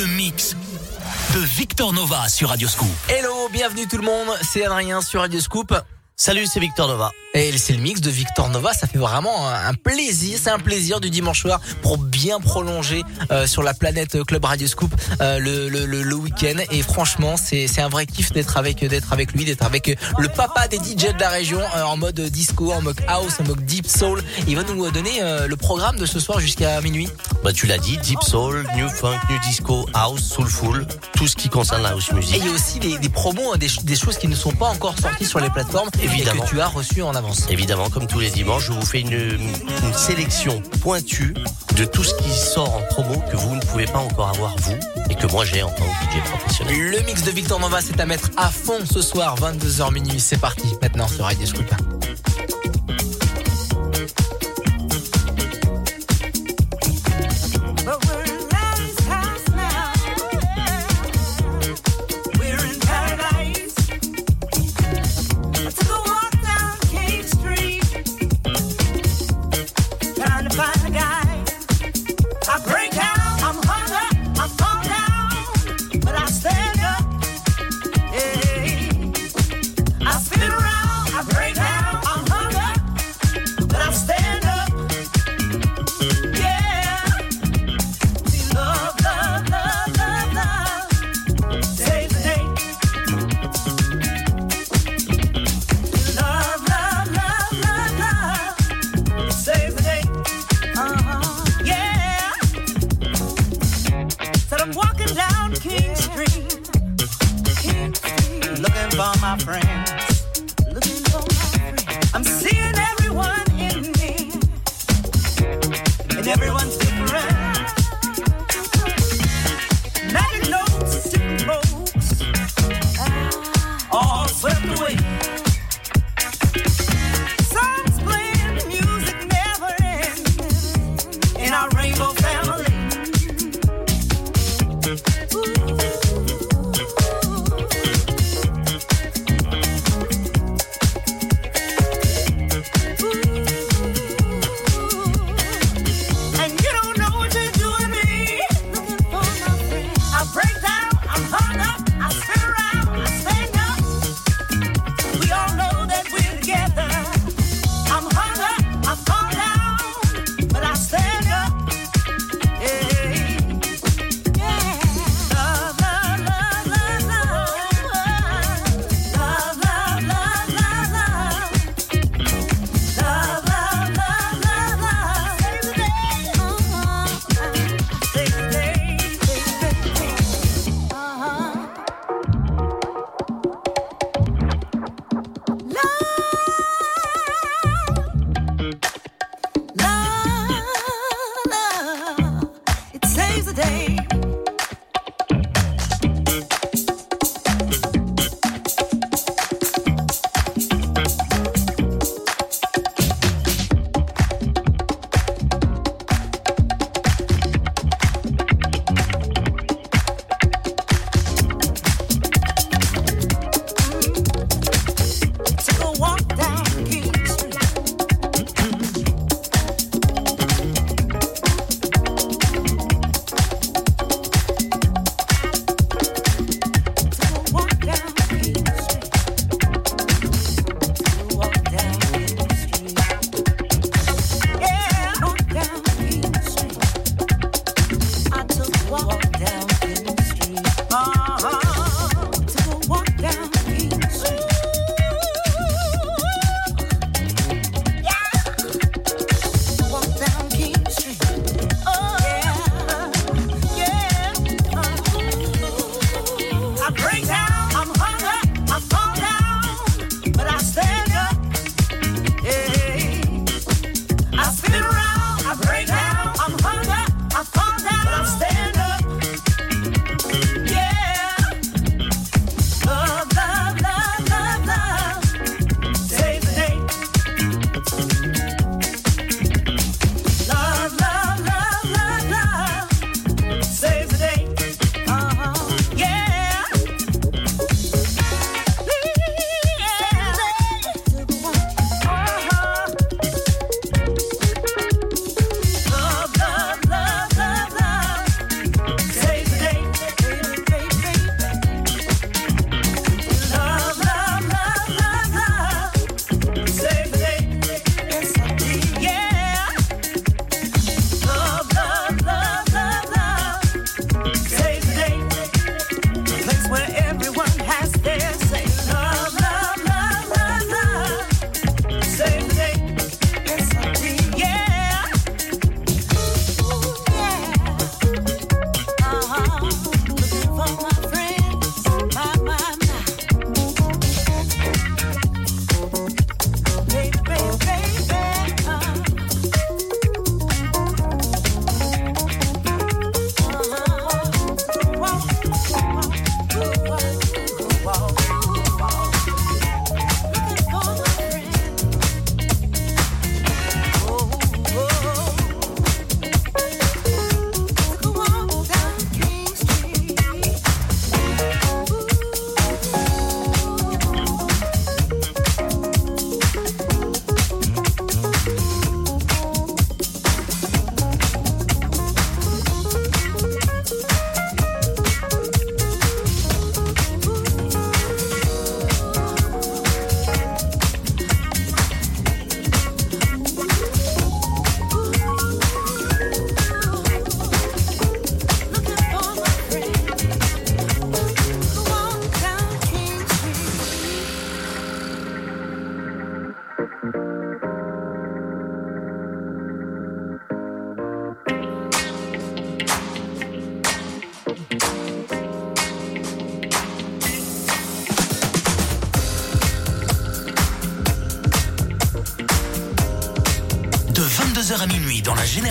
le mix de Victor Nova sur Radio Scoop. Hello, bienvenue tout le monde, c'est Adrien sur Radio Scoop. Salut, c'est Victor Nova. Et c'est le mix de Victor Nova, ça fait vraiment un plaisir, c'est un plaisir du dimanche soir pour bien prolonger euh, sur la planète Club Radio Scoop euh, le, le, le, week-end. Et franchement, c'est c'est un vrai kiff d'être avec d'être avec lui, d'être avec le papa des DJ de la région euh, en mode disco, en mode house, en mode deep soul. Il va nous donner le programme de ce soir jusqu'à minuit. Bah tu l'as dit, deep soul, new funk, new disco, house, soulful, tout ce qui concerne la house music. Et il y a aussi des, des promos, hein, des, des, choses qui ne sont pas encore sorties sur les plateformes, évidemment, et que tu as reçu en avance. Évidemment, comme tous les dimanches, je vous fais une, une sélection pointue de tout ce qui sort en promo que vous ne pouvez pas encore avoir vous et que moi j'ai en tant que DJ professionnel. Le mix de Victor Nova, c'est à mettre à fond ce soir, 22h minuit. C'est parti maintenant sur Radio Scoop.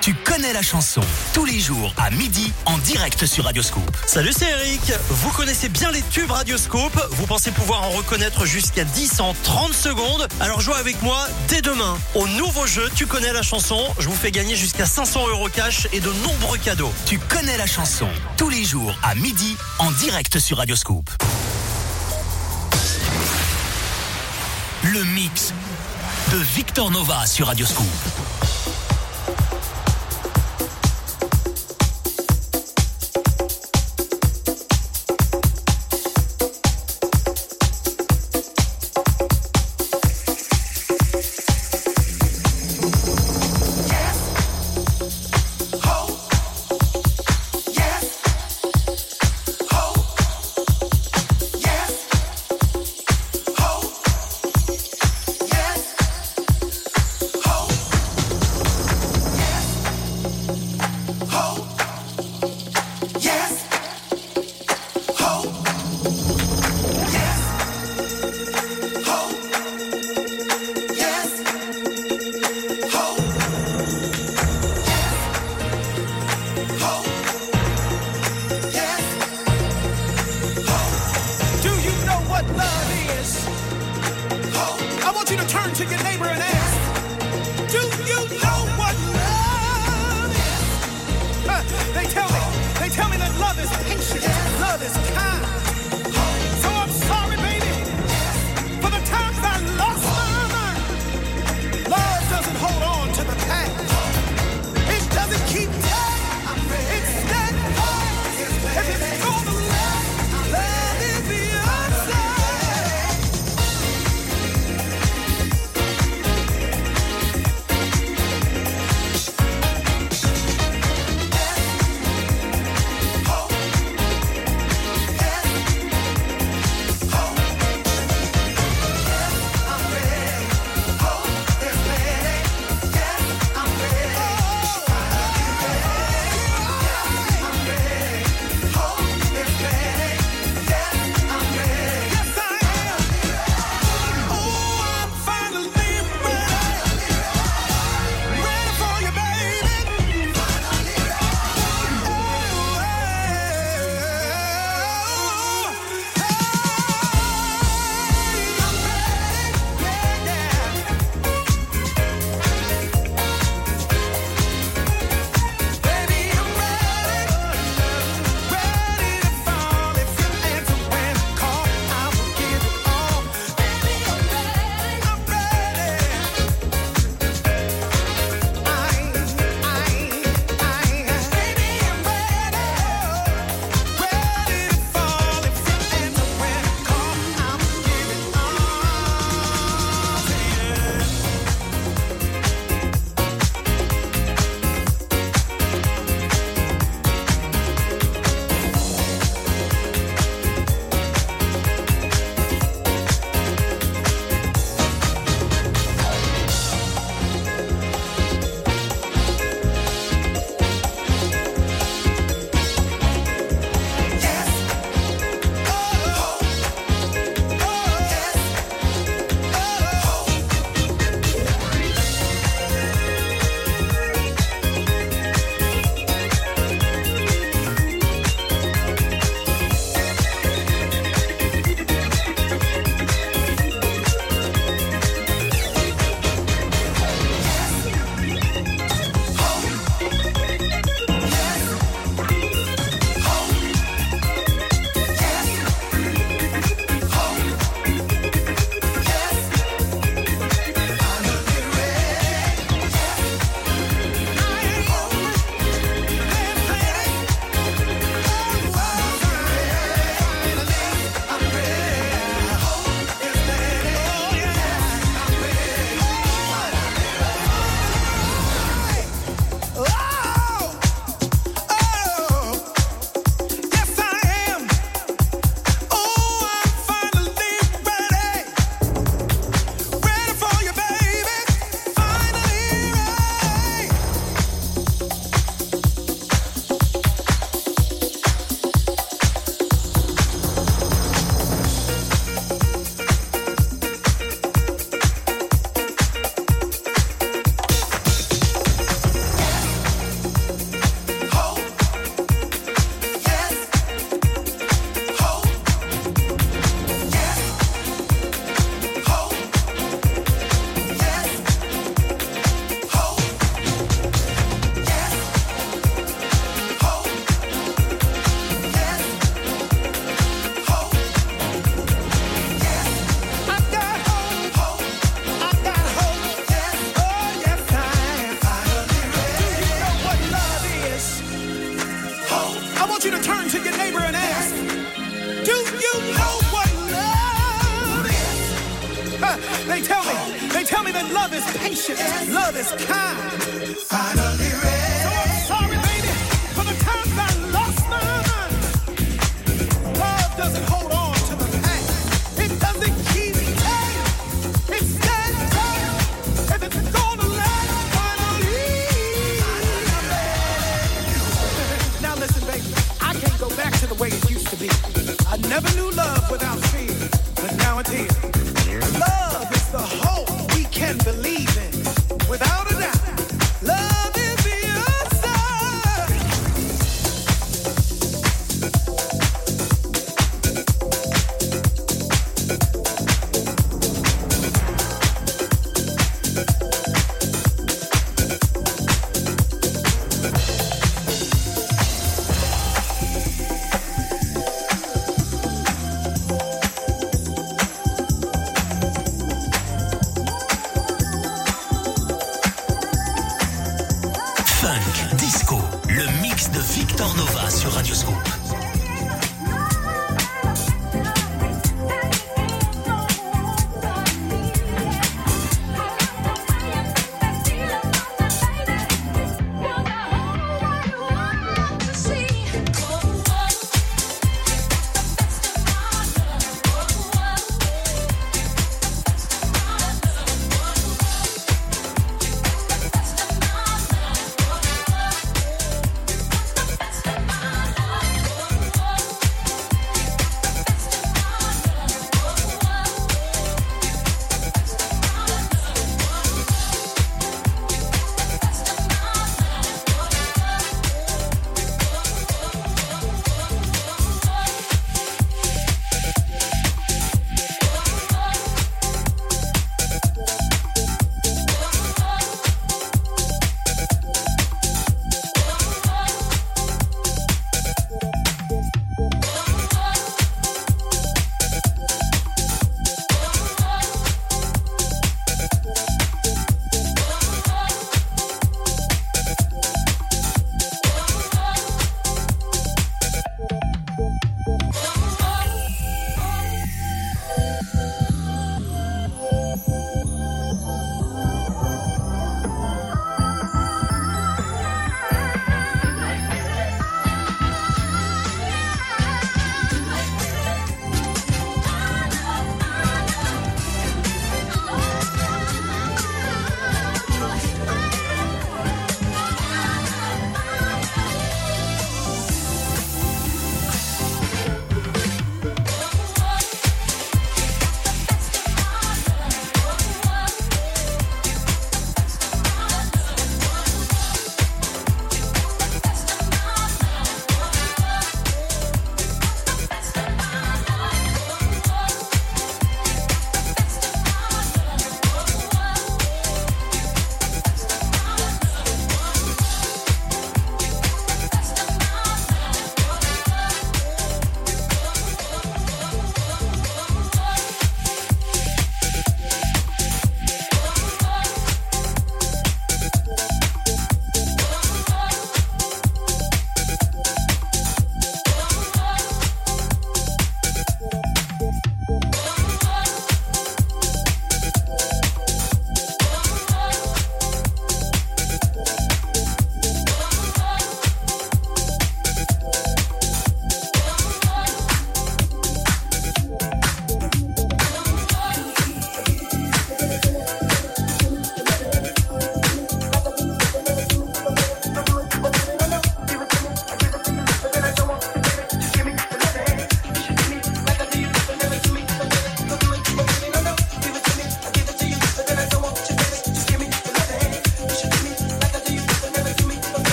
Tu connais la chanson. Tous les jours à midi en direct sur Radio Scoop. Salut, c'est Eric. Vous connaissez bien les tubes Radioscope. Vous pensez pouvoir en reconnaître jusqu'à 10 en 30 secondes. Alors jouez avec moi dès demain au nouveau jeu Tu connais la chanson. Je vous fais gagner jusqu'à 500 euros cash et de nombreux cadeaux. Tu connais la chanson. Tous les jours à midi en direct sur Radio Scoop. Le mix de Victor Nova sur Radio is patient. Love is kind. Finally ready. So I'm sorry, baby, for the times I lost my mind. Love doesn't hold on to the past. It doesn't keep time. It stands tall. And it's gonna last finally. Now listen, baby, I can't go back to the way it used to be. I never knew love without fear, but now it's here. Love is the hope can believe in. Without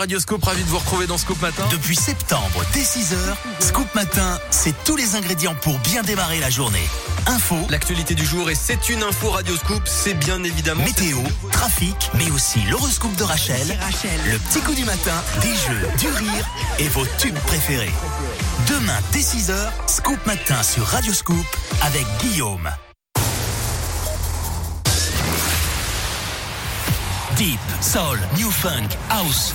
Sur Radioscope, ravi de vous retrouver dans Scoop Matin. Depuis septembre, dès 6h, Scoop Matin, c'est tous les ingrédients pour bien démarrer la journée. Info, l'actualité du jour et c'est une info Radioscoop, c'est bien évidemment météo, trafic, mais aussi l'horoscope de Rachel, le petit coup du matin, des jeux, du rire et vos tubes préférés. Demain dès 6h, Scoop Matin sur Radioscoop avec Guillaume. Deep, Soul, New Funk, House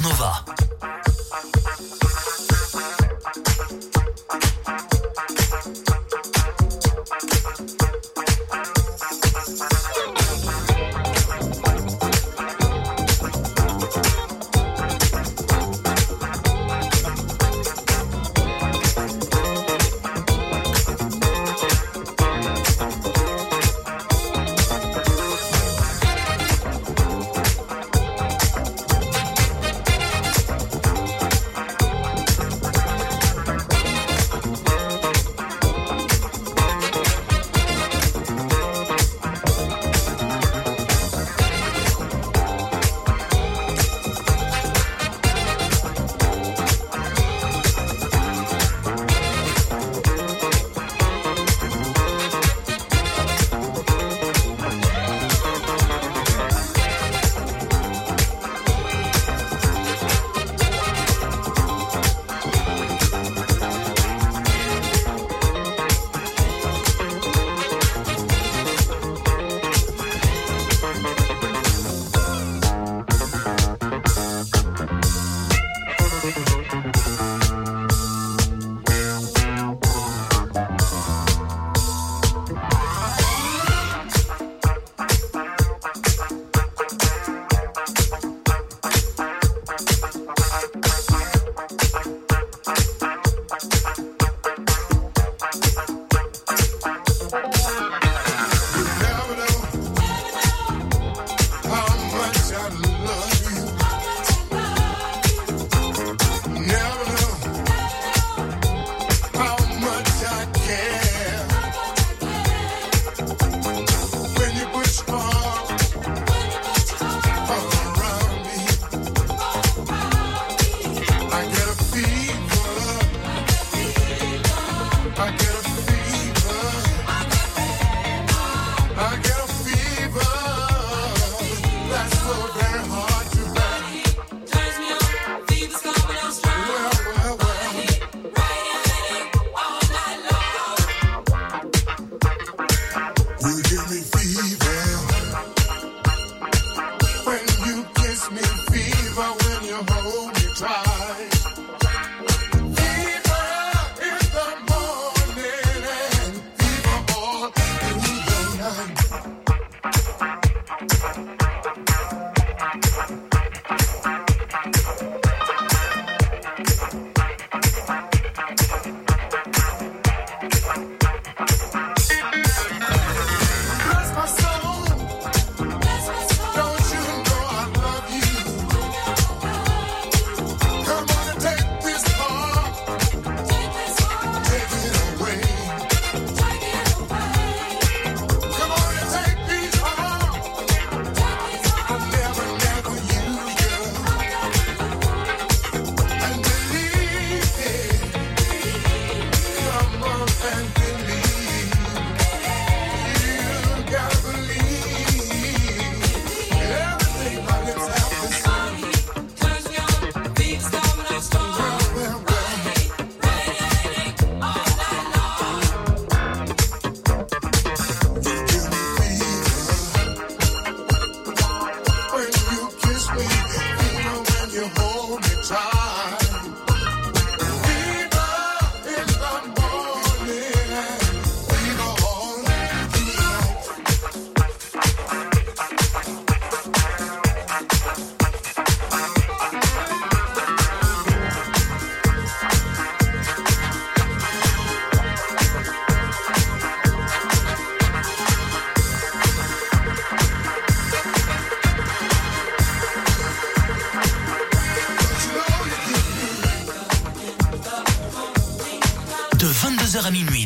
Nova.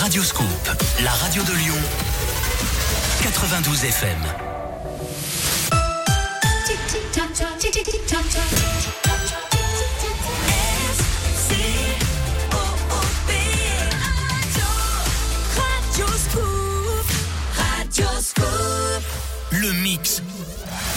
Radio Scoop, la radio de Lyon, 92 FM. Le mix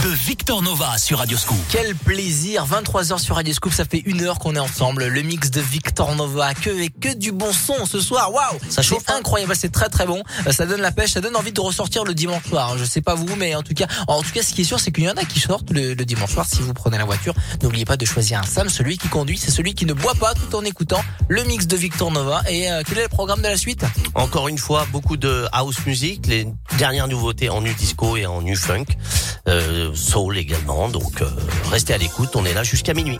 de Victor Nova sur Radio Scoop. Quel plaisir 23h sur Radio Scoop, ça fait une heure qu'on est ensemble. Le mix de Victor Nova, que et que du bon son ce soir. Waouh, Ça chauffe, c'est hein incroyable, c'est très très bon. Euh, Ça donne la pêche, ça donne envie de ressortir le dimanche soir. Je sais pas vous, mais en tout cas, en tout cas, ce qui est sûr, c'est qu'il y en a qui sortent le, le dimanche soir. Si vous prenez la voiture, n'oubliez pas de choisir un Sam. Celui qui conduit, c'est celui qui ne boit pas tout en écoutant le mix de Victor Nova. Et euh, quel est le programme de la suite? Encore une fois, beaucoup de house music, les dernières nouveautés en nu disco et en nu funk, euh, soul également. Donc euh, restez à l'écoute, on est là jusqu'à minuit.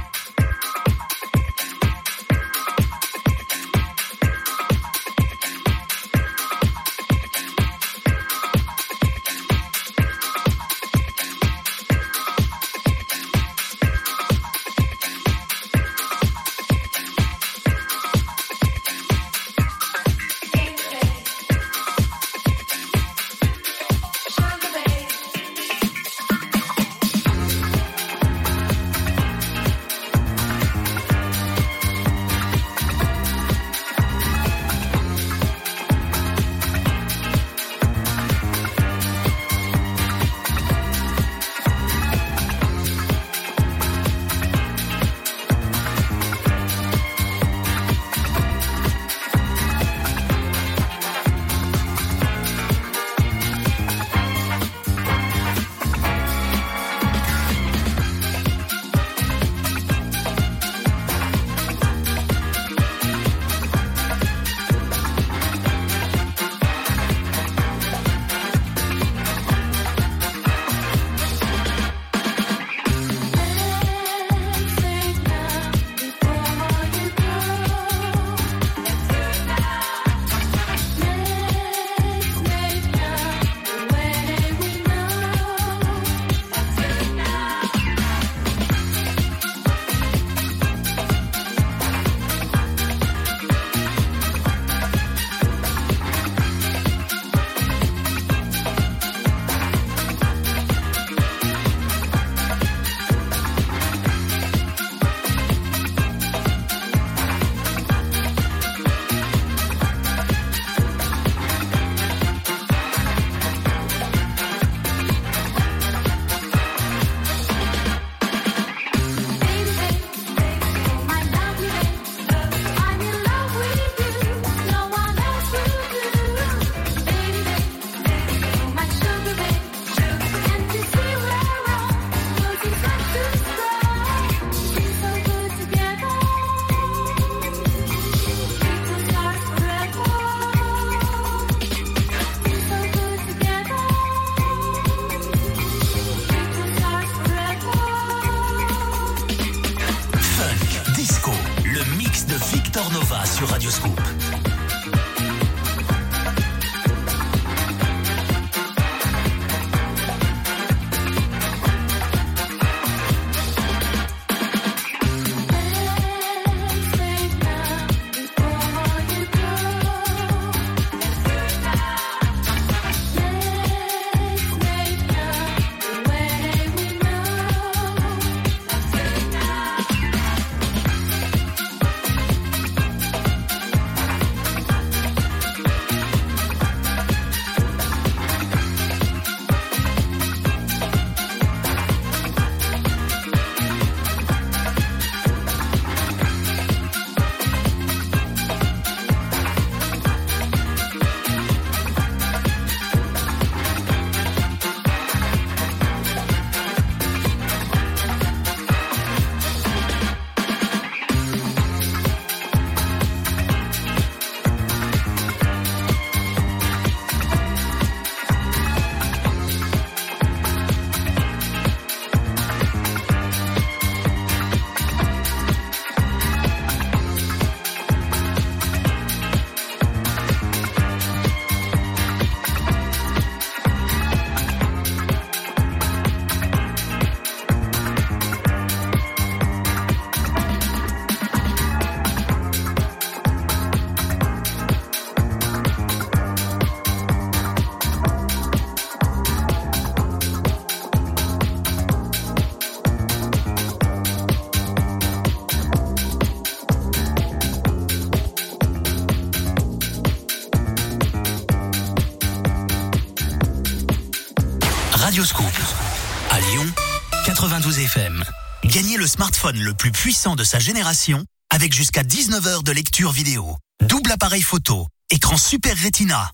Smartphone le plus puissant de sa génération avec jusqu'à 19 heures de lecture vidéo. Double appareil photo, écran Super Retina.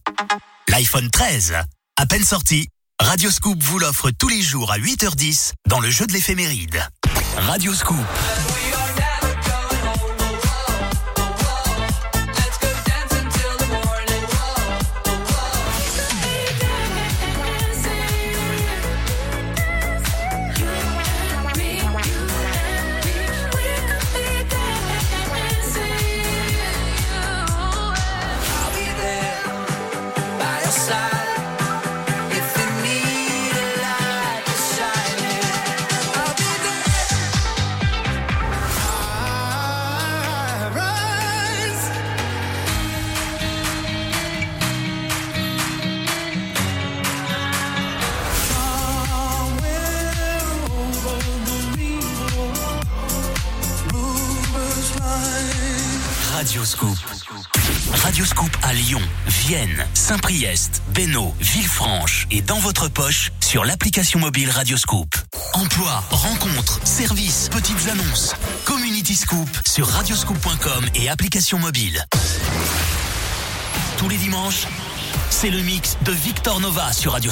L'iPhone 13, à peine sorti, Radio Scoop vous l'offre tous les jours à 8h10 dans le jeu de l'éphéméride. Radio Scoop. Saint-Priest, Bénaud, Villefranche et dans votre poche sur l'application mobile Radio Scoop. Emploi, rencontres, services, petites annonces. Community Scoop sur radioscoop.com et application mobile. Tous les dimanches, c'est le mix de Victor Nova sur Radio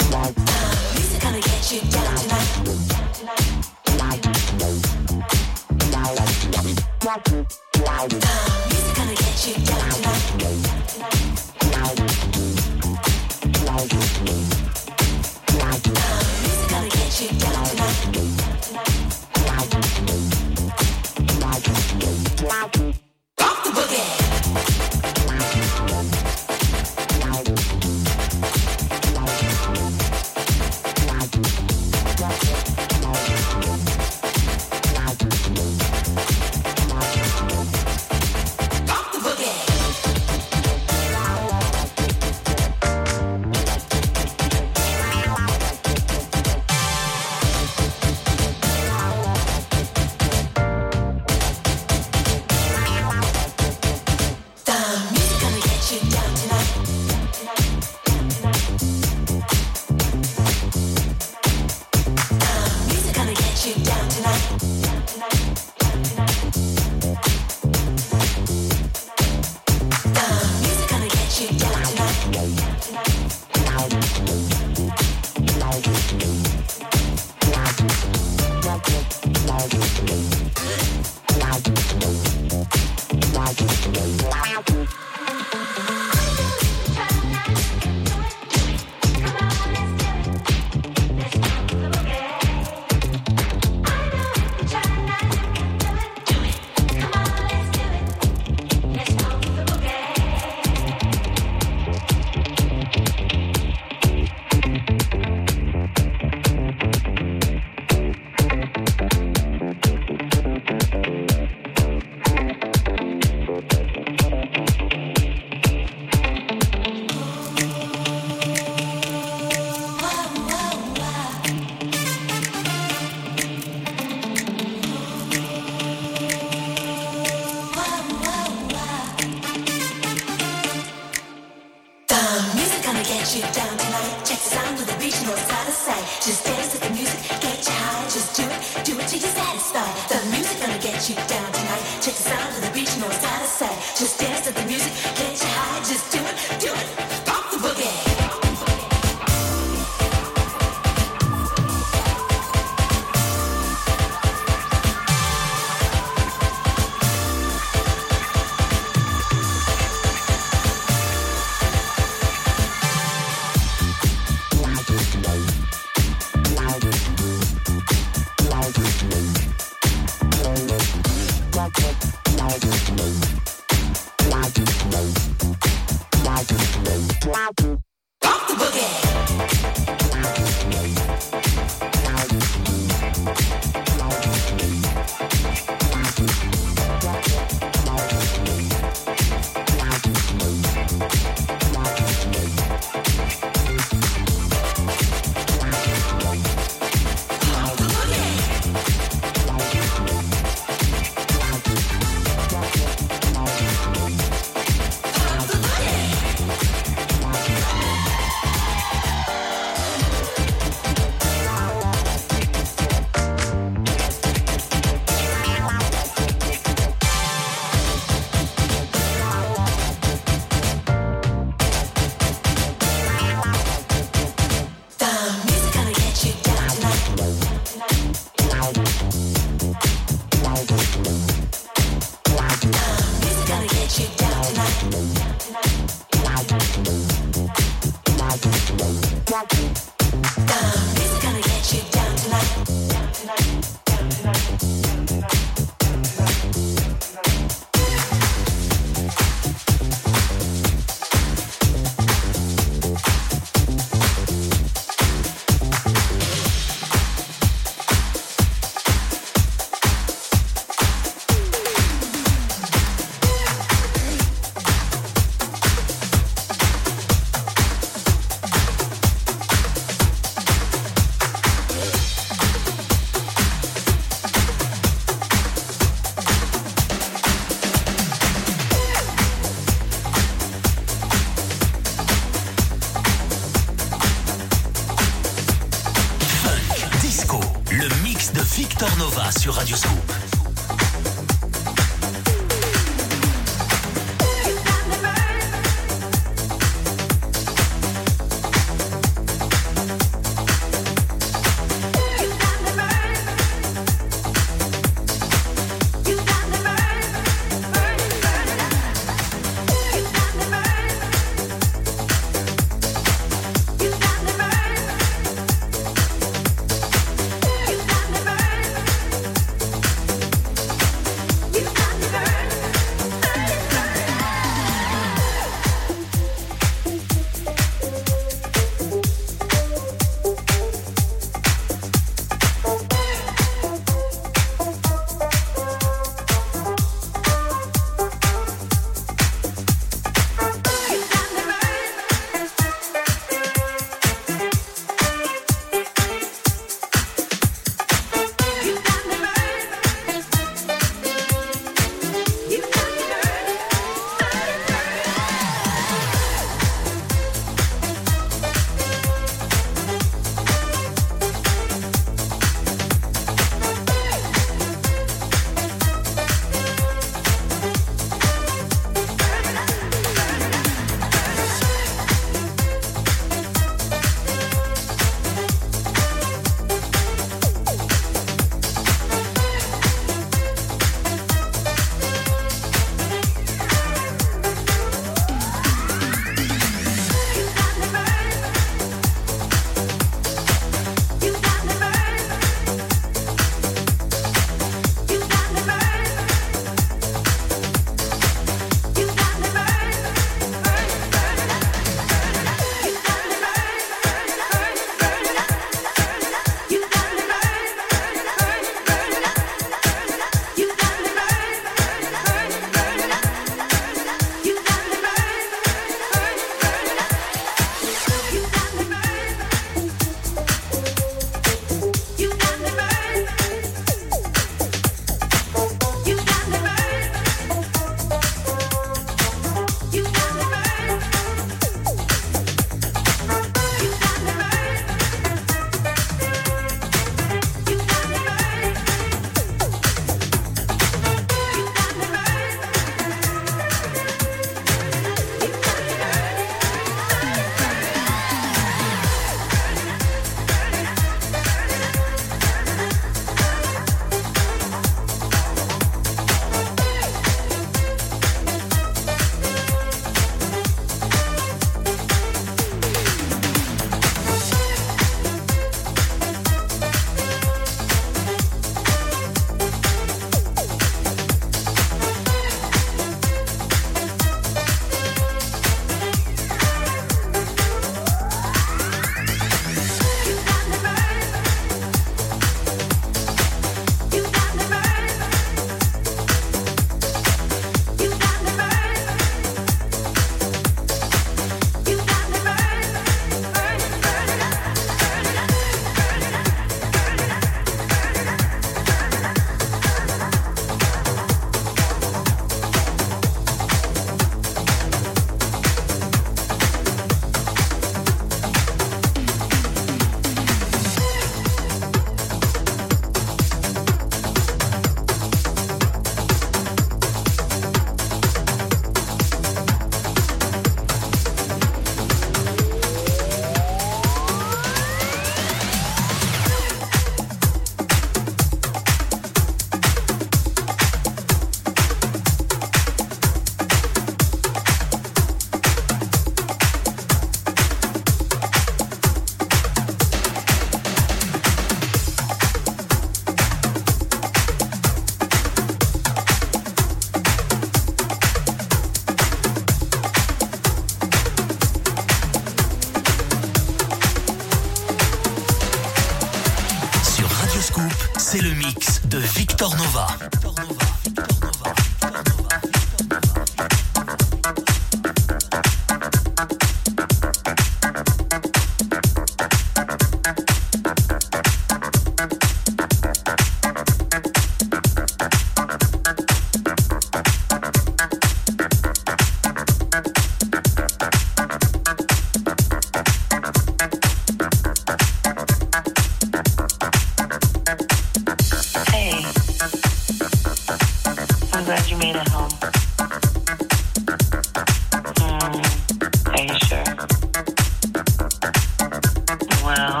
Well,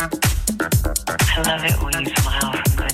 I love it when you smile from the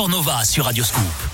Victor Nova sur Radio Scoop.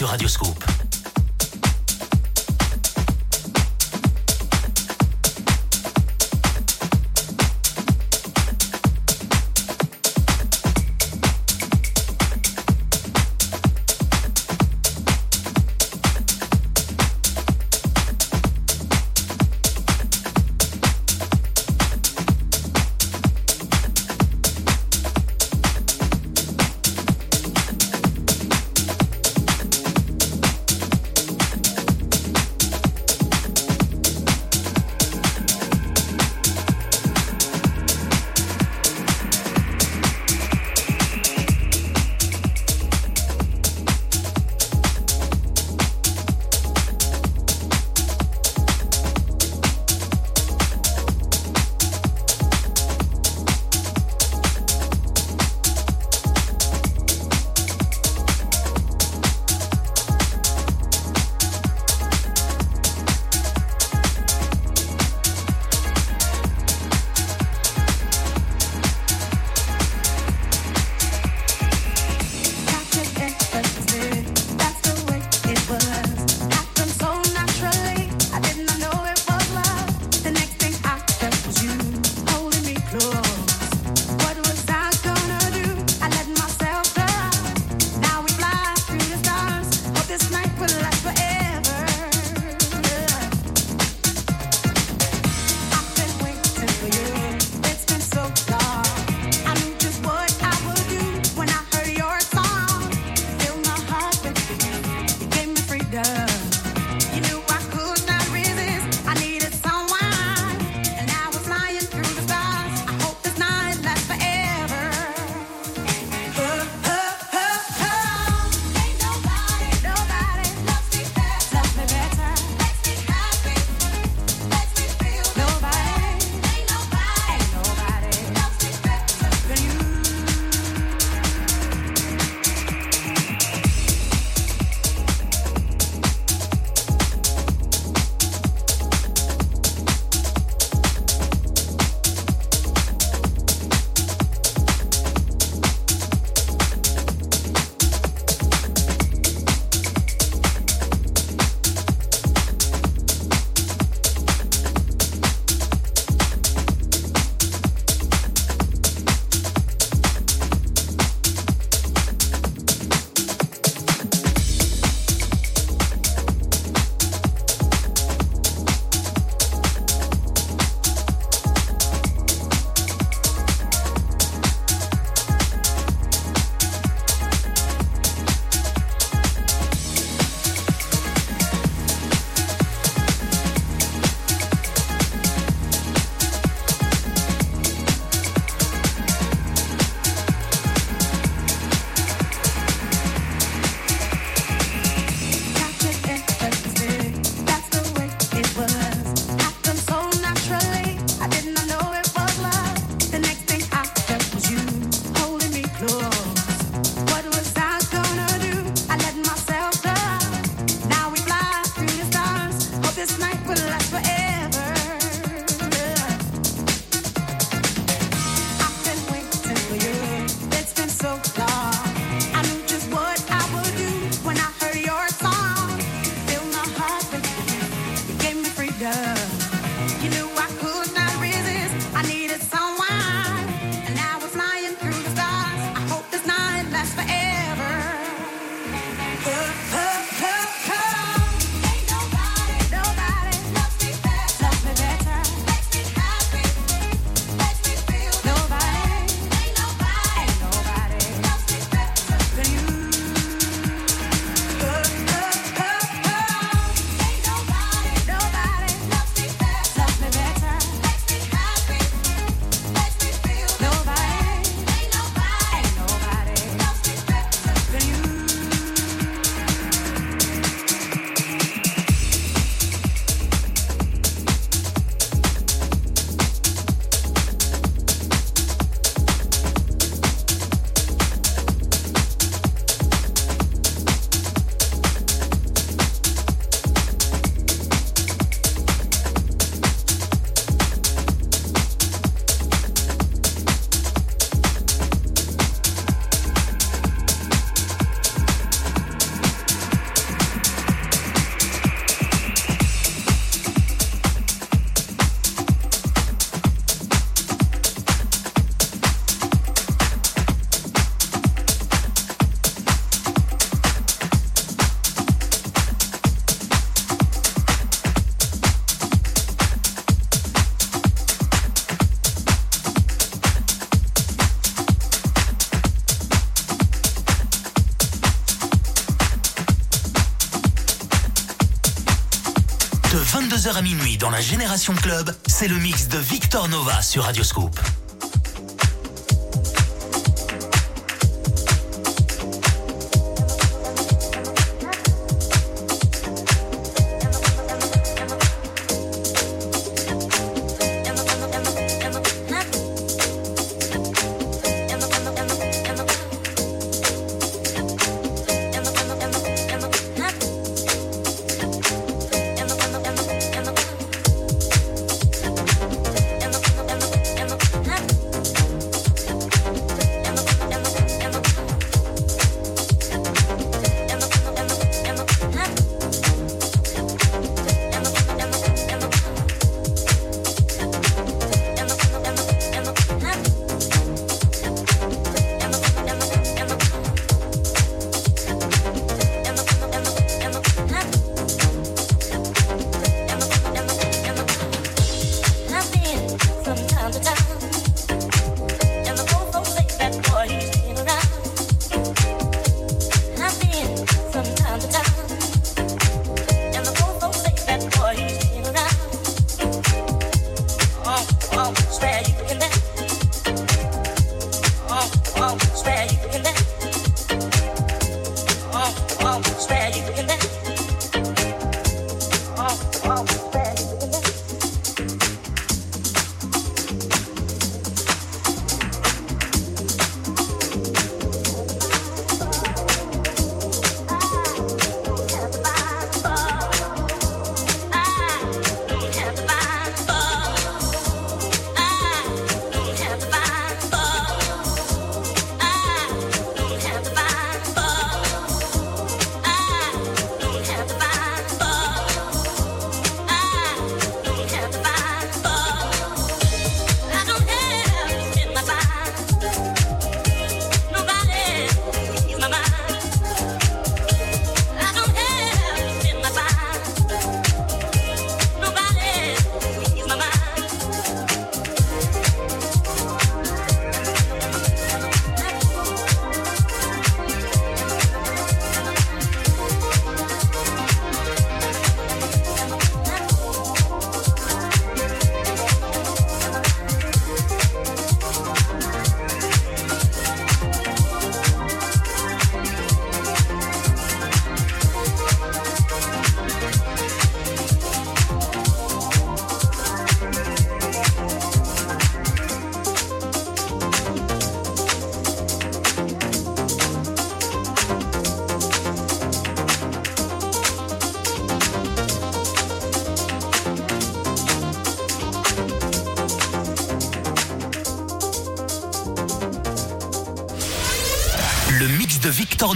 Sur Radio Génération Club, c'est le mix de Victor Nova sur Radioscoop.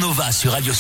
Nova sur Radio